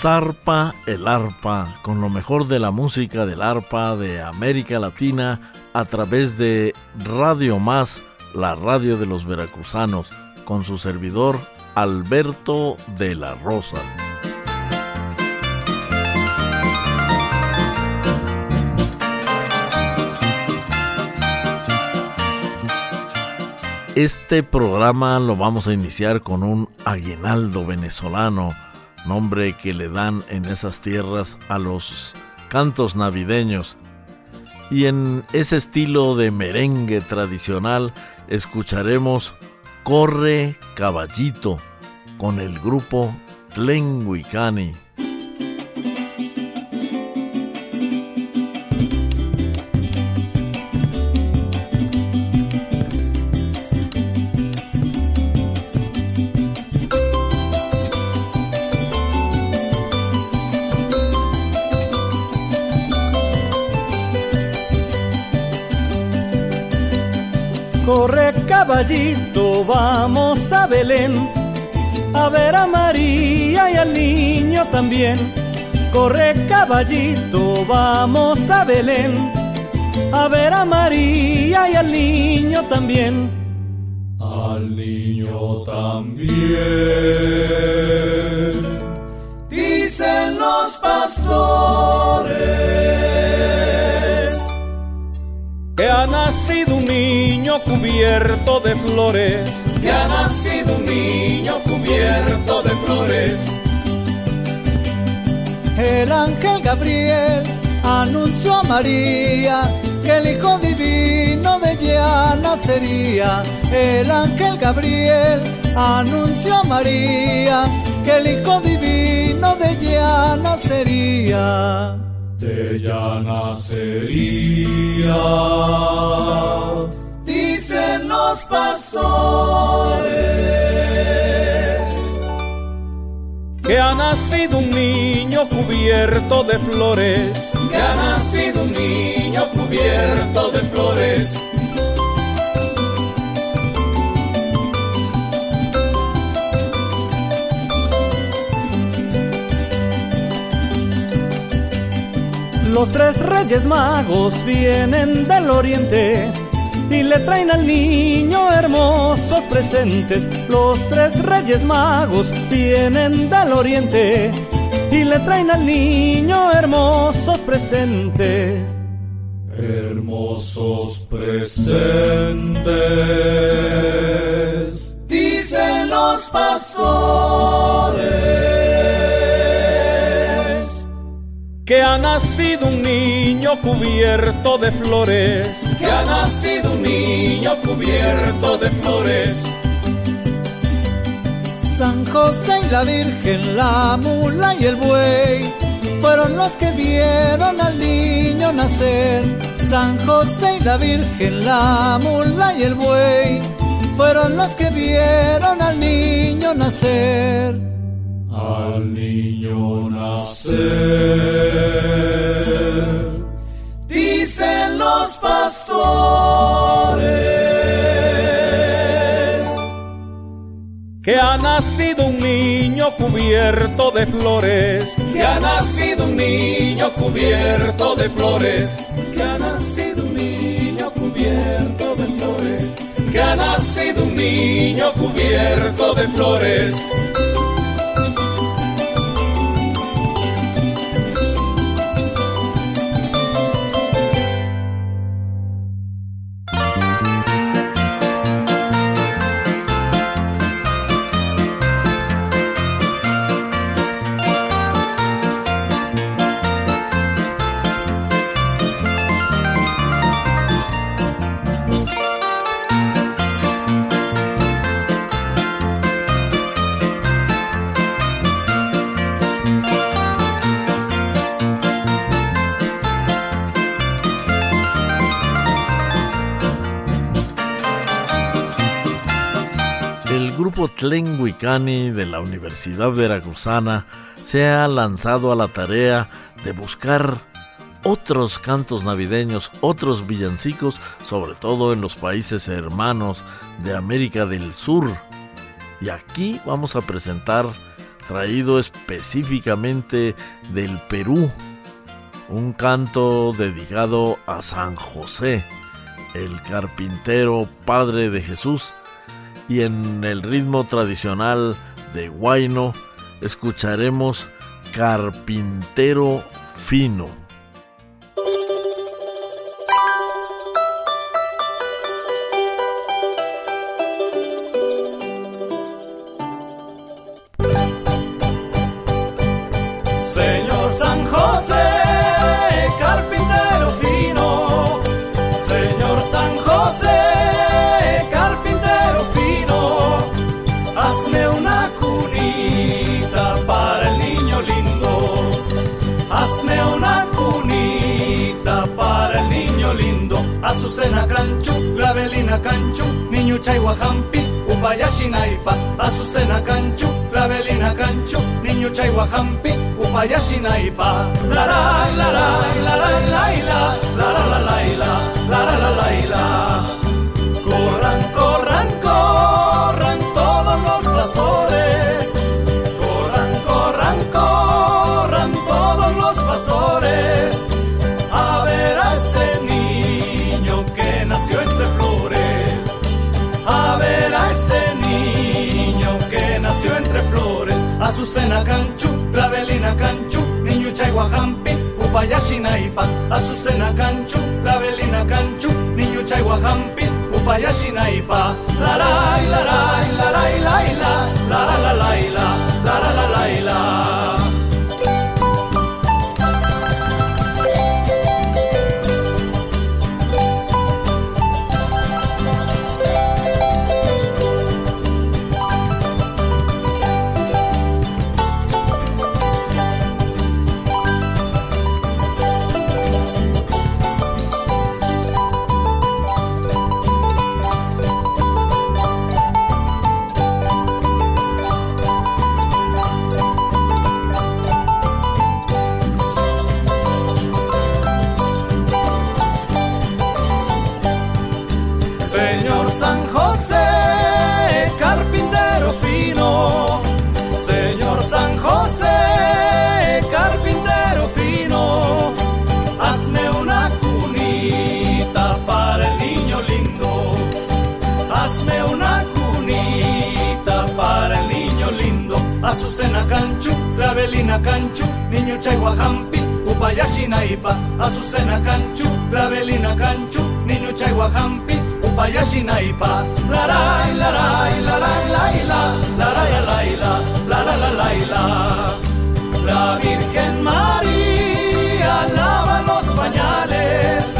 Zarpa el arpa, con lo mejor de la música del arpa de América Latina a través de Radio Más, la radio de los veracruzanos, con su servidor Alberto de la Rosa. Este programa lo vamos a iniciar con un aguinaldo venezolano nombre que le dan en esas tierras a los cantos navideños. Y en ese estilo de merengue tradicional escucharemos Corre Caballito con el grupo Tlenguicani. Caballito vamos a Belén a ver a María y al niño también. Corre caballito, vamos a Belén a ver a María y al niño también. Al niño también. Dicen los pastores ha nacido un niño cubierto de flores. Que ha nacido un niño cubierto de flores. El ángel Gabriel anunció a María que el Hijo Divino de ella nacería. El ángel Gabriel anunció a María que el Hijo Divino de ella nacería. De ella nacería dicen los pastores. Que ha nacido un niño cubierto de flores. Que ha nacido un niño cubierto de flores. Los tres reyes magos vienen del oriente y le traen al niño hermosos presentes. Los tres reyes magos vienen del oriente y le traen al niño hermosos presentes. Hermosos presentes, dicen los pastores, que ha nacido un niño cubierto de flores que ha nacido un niño cubierto de flores. San José y la Virgen, la mula y el buey fueron los que vieron al niño nacer. San José y la Virgen, la mula y el buey fueron los que vieron al niño nacer. Al niño nacer dicen los pastores. Que ha nacido un niño cubierto de flores. Que ha nacido un niño cubierto de flores. Que ha nacido un niño cubierto de flores. Que ha nacido un niño cubierto de flores. De la Universidad Veracruzana se ha lanzado a la tarea de buscar otros cantos navideños, otros villancicos, sobre todo en los países hermanos de América del Sur. Y aquí vamos a presentar, traído específicamente del Perú, un canto dedicado a San José, el carpintero Padre de Jesús, y en el ritmo tradicional de Guayno escucharemos Carpintero Fino. Azucena canchu, Clavelina canchu, niño chayhuajampi, upayashi. Azucena canchu, Clavelina canchu, niño chayhuajampi, upayashi naipa. La la la la la la la la la la la la la la la la Corran, corran, corran Azucena canchu, clavelina canchu, niño chayhuajampi, upayashi naipa. Azucena canchu, clavelina canchu, niño chayhuajampi, upayashi naipa. La la la la la la la la la la la la la la la la la Azucena canchu, clavelina canchu, niño chayhuajampi, upayashi naipa. Azucena canchu, clavelina canchu, niño chayhuajampi, upayashi naipa. La la la la la la la la la la la Virgen María lava los pañales.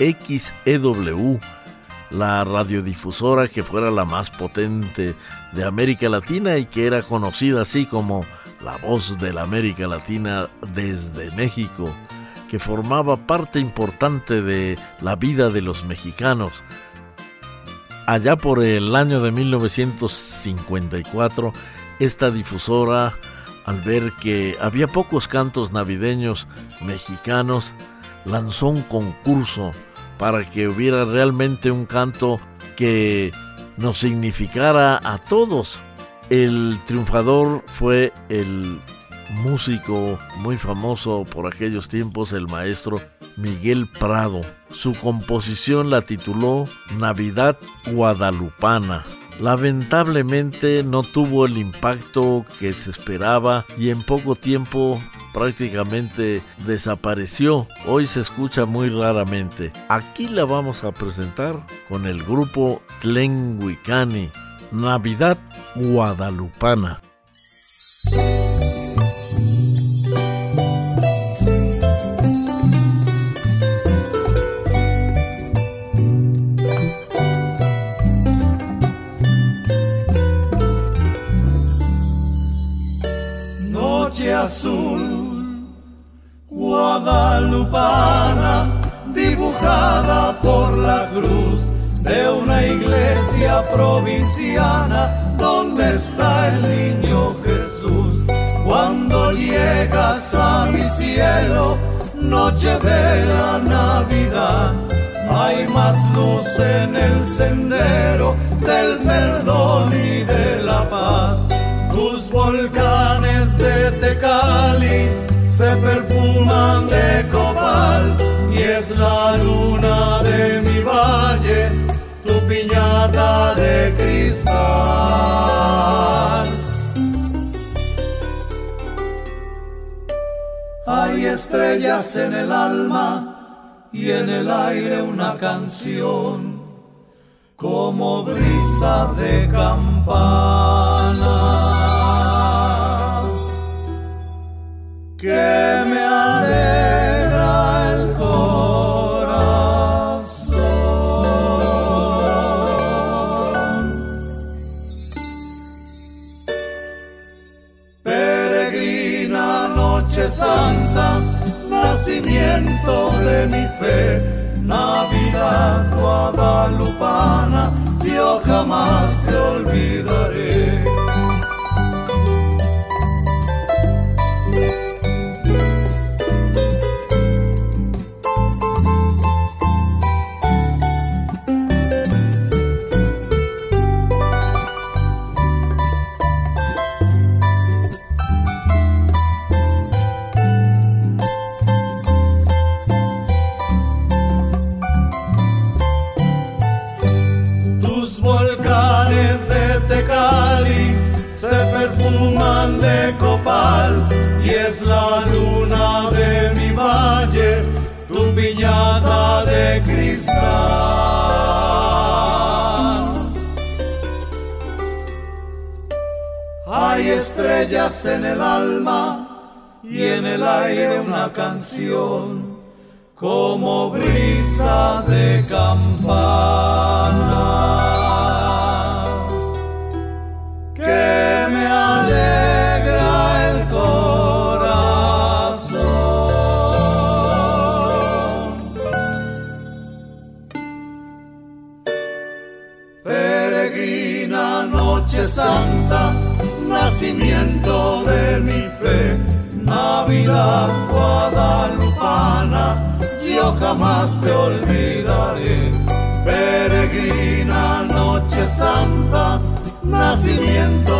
XEW, la radiodifusora que fuera la más potente de América Latina y que era conocida así como la voz de la América Latina desde México, que formaba parte importante de la vida de los mexicanos. Allá por el año de 1954, esta difusora, al ver que había pocos cantos navideños mexicanos, lanzó un concurso para que hubiera realmente un canto que nos significara a todos. El triunfador fue el músico muy famoso por aquellos tiempos, el maestro Miguel Prado. Su composición la tituló Navidad Guadalupana. Lamentablemente no tuvo el impacto que se esperaba y en poco tiempo prácticamente desapareció. Hoy se escucha muy raramente. Aquí la vamos a presentar con el grupo Tlenguicani, Navidad Guadalupana. Guadalupana, dibujada por la cruz de una iglesia provinciana, donde está el niño Jesús. Cuando llegas a mi cielo, noche de la Navidad, hay más luz en el sendero del perdón y de la paz Hay estrellas en el alma y en el aire una canción como brisa de campana. que me alegra noche santa, nacimiento de mi fe, Navidad guadalupana, yo jamás te olvidaré. Hay estrellas en el alma y en el aire una canción como brisa de campana. Santa, nacimiento de mi fe, Navidad guadalupana, yo jamás te olvidaré. Peregrina noche santa, nacimiento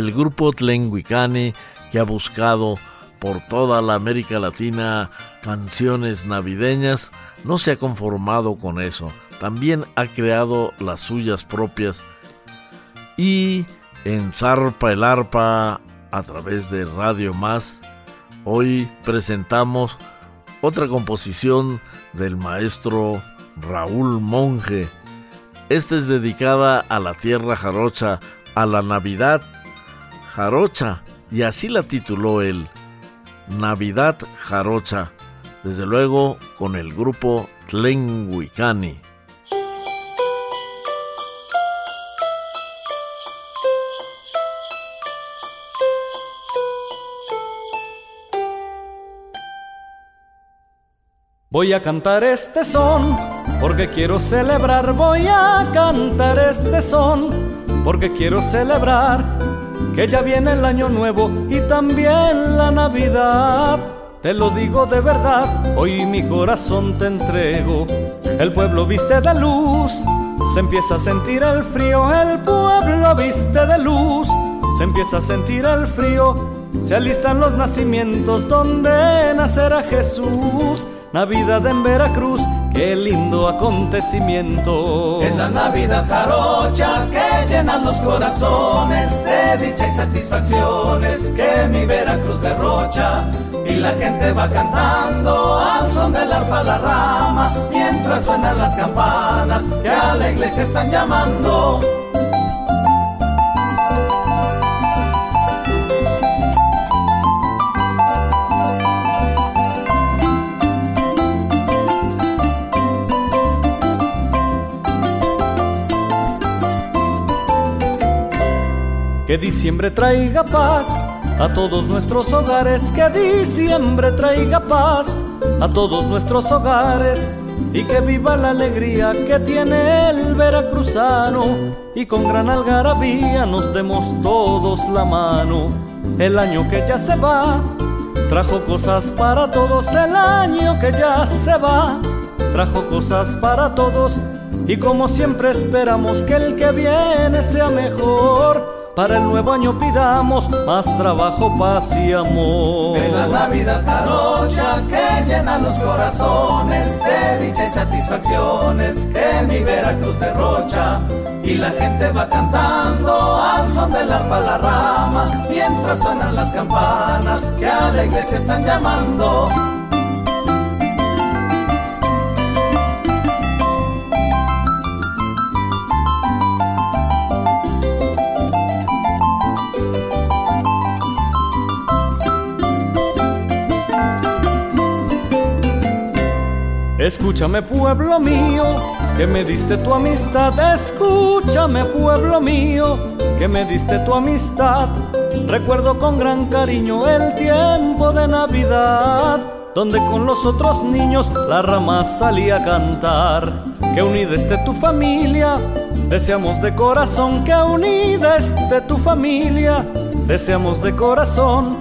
el grupo Tlenguicani que ha buscado por toda la América Latina canciones navideñas, no se ha conformado con eso. También ha creado las suyas propias y en Zarpa el Arpa a través de Radio Más, hoy presentamos otra composición del maestro Raúl Monge. Esta es dedicada a la tierra jarocha, a la Navidad jarocha, y así la tituló él, Navidad jarocha, desde luego con el grupo Tlenguicani. Voy a cantar este son porque quiero celebrar, voy a cantar este son porque quiero celebrar que ya viene el año nuevo y también la Navidad. Te lo digo de verdad, hoy mi corazón te entrego. El pueblo viste de luz, se empieza a sentir el frío, el pueblo viste de luz, se empieza a sentir el frío, se alistan los nacimientos donde nacerá Jesús. Navidad en Veracruz, qué lindo acontecimiento. Es la Navidad jarocha que llena los corazones de dicha y satisfacciones que mi Veracruz derrocha. Y la gente va cantando al son del arpa la rama, mientras suenan las campanas que a la iglesia están llamando. Que diciembre traiga paz a todos nuestros hogares, que diciembre traiga paz a todos nuestros hogares y que viva la alegría que tiene el veracruzano y con gran algarabía nos demos todos la mano. El año que ya se va trajo cosas para todos, el año que ya se va trajo cosas para todos y como siempre esperamos que el que viene sea mejor para el nuevo año pidamos más trabajo, paz y amor. Es la Navidad jarocha que llena los corazones de dicha y satisfacciones que mi Veracruz derrocha. Y la gente va cantando al son del arpa la rama, mientras suenan las campanas que a la iglesia están llamando. Escúchame pueblo mío, que me diste tu amistad. Escúchame pueblo mío, que me diste tu amistad. Recuerdo con gran cariño el tiempo de Navidad, donde con los otros niños la rama salía a cantar. Que unida esté tu familia, deseamos de corazón que unida esté tu familia, deseamos de corazón.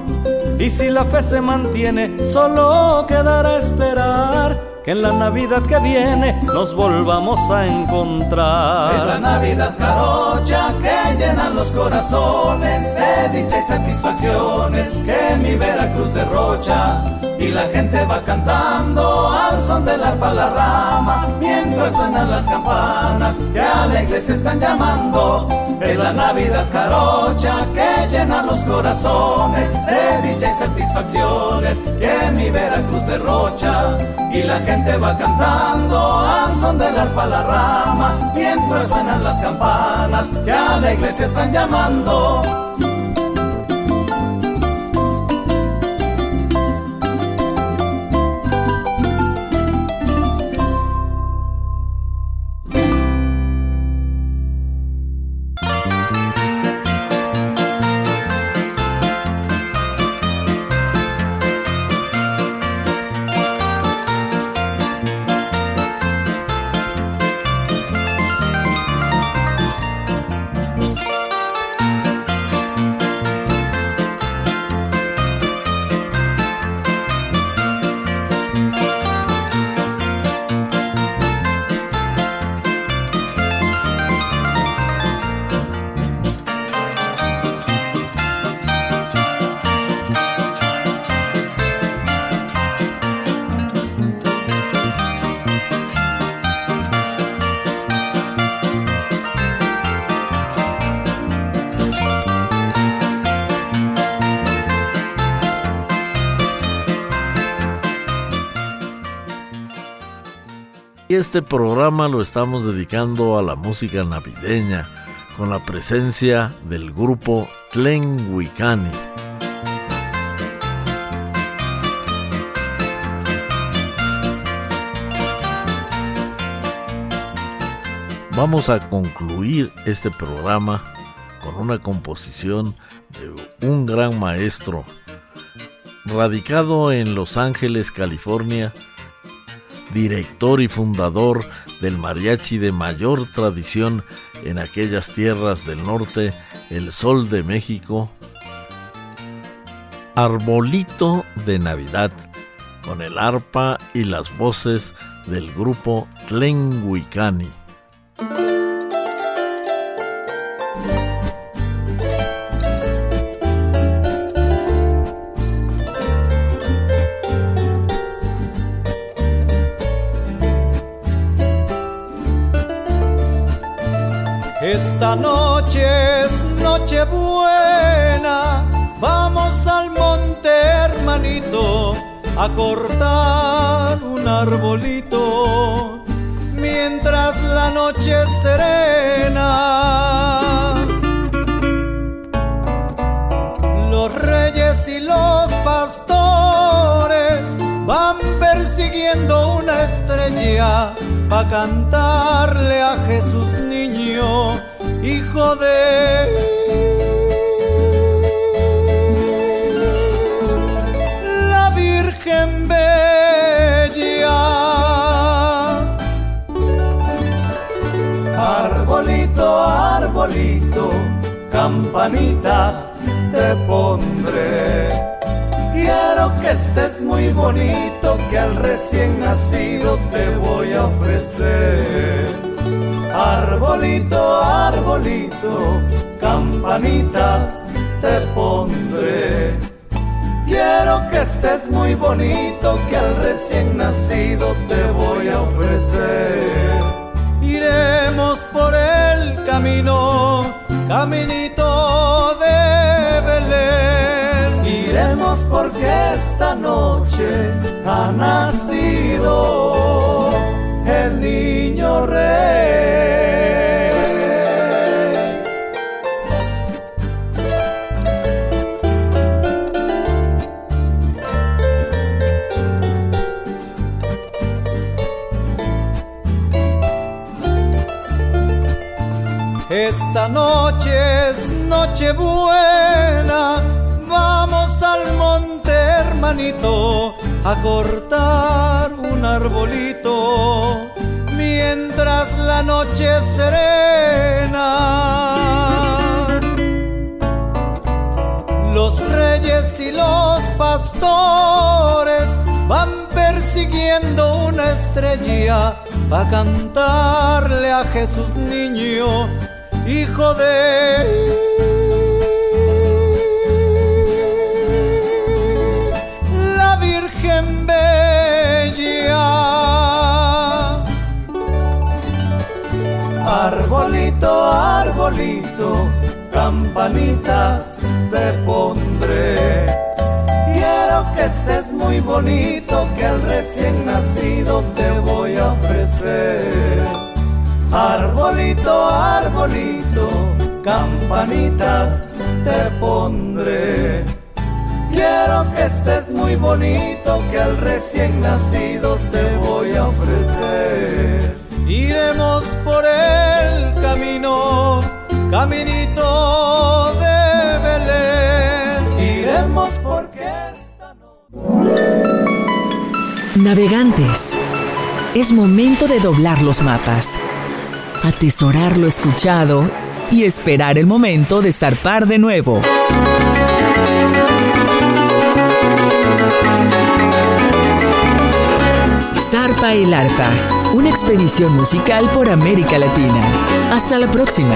Y si la fe se mantiene, solo quedará esperar en la Navidad que viene nos volvamos a encontrar. Es la Navidad jarocha que llena los corazones de dicha y satisfacciones que mi Veracruz derrocha. Y la gente va cantando al son del arpa la rama, mientras suenan las campanas que a la iglesia están llamando. Es la Navidad jarocha que llena los corazones de dicha y satisfacciones que mi Veracruz derrocha. Y la gente va cantando al son del arpa la rama, mientras suenan las campanas que a la iglesia están llamando. Y este programa lo estamos dedicando a la música navideña con la presencia del grupo Tlenhuicani. Vamos a concluir este programa con una composición de un gran maestro, radicado en Los Ángeles, California, director y fundador del mariachi de mayor tradición en aquellas tierras del norte, el Sol de México, Arbolito de Navidad, con el arpa y las voces del grupo Tlenguicani. Esta noche es noche buena, vamos al monte hermanito a cortar un arbolito mientras la noche serena. Los reyes y los pastores van persiguiendo una estrella para cantarle a Jesús hijo de la Virgen Bella. Arbolito, arbolito, campanitas te pondré Quiero que estés muy bonito, que al recién nacido te voy a ofrecer. Arbolito, arbolito, campanitas te pondré. Quiero que estés muy bonito, que al recién nacido te voy a ofrecer. Iremos por el camino, caminito de Belén Iremos porque esta noche ha nacido el niño rey. Esta noche es noche buena Vamos al monte, hermanito, a cortar un arbolito mientras la noche serena. Los reyes y los pastores van persiguiendo una estrella para cantarle a Jesús niño, hijo de Arbolito, arbolito, campanitas te pondré. Quiero que estés muy bonito, que al recién nacido te voy a ofrecer. Arbolito, arbolito, campanitas te pondré. Quiero que estés muy bonito, que al recién nacido te voy a ofrecer. Iremos por el camino, caminito de Belén. Iremos porque esta noche... Navegantes, es momento de doblar los mapas, atesorar lo escuchado y esperar el momento de zarpar de nuevo. Zarpa el arpa, una expedición musical por América Latina. Hasta la próxima.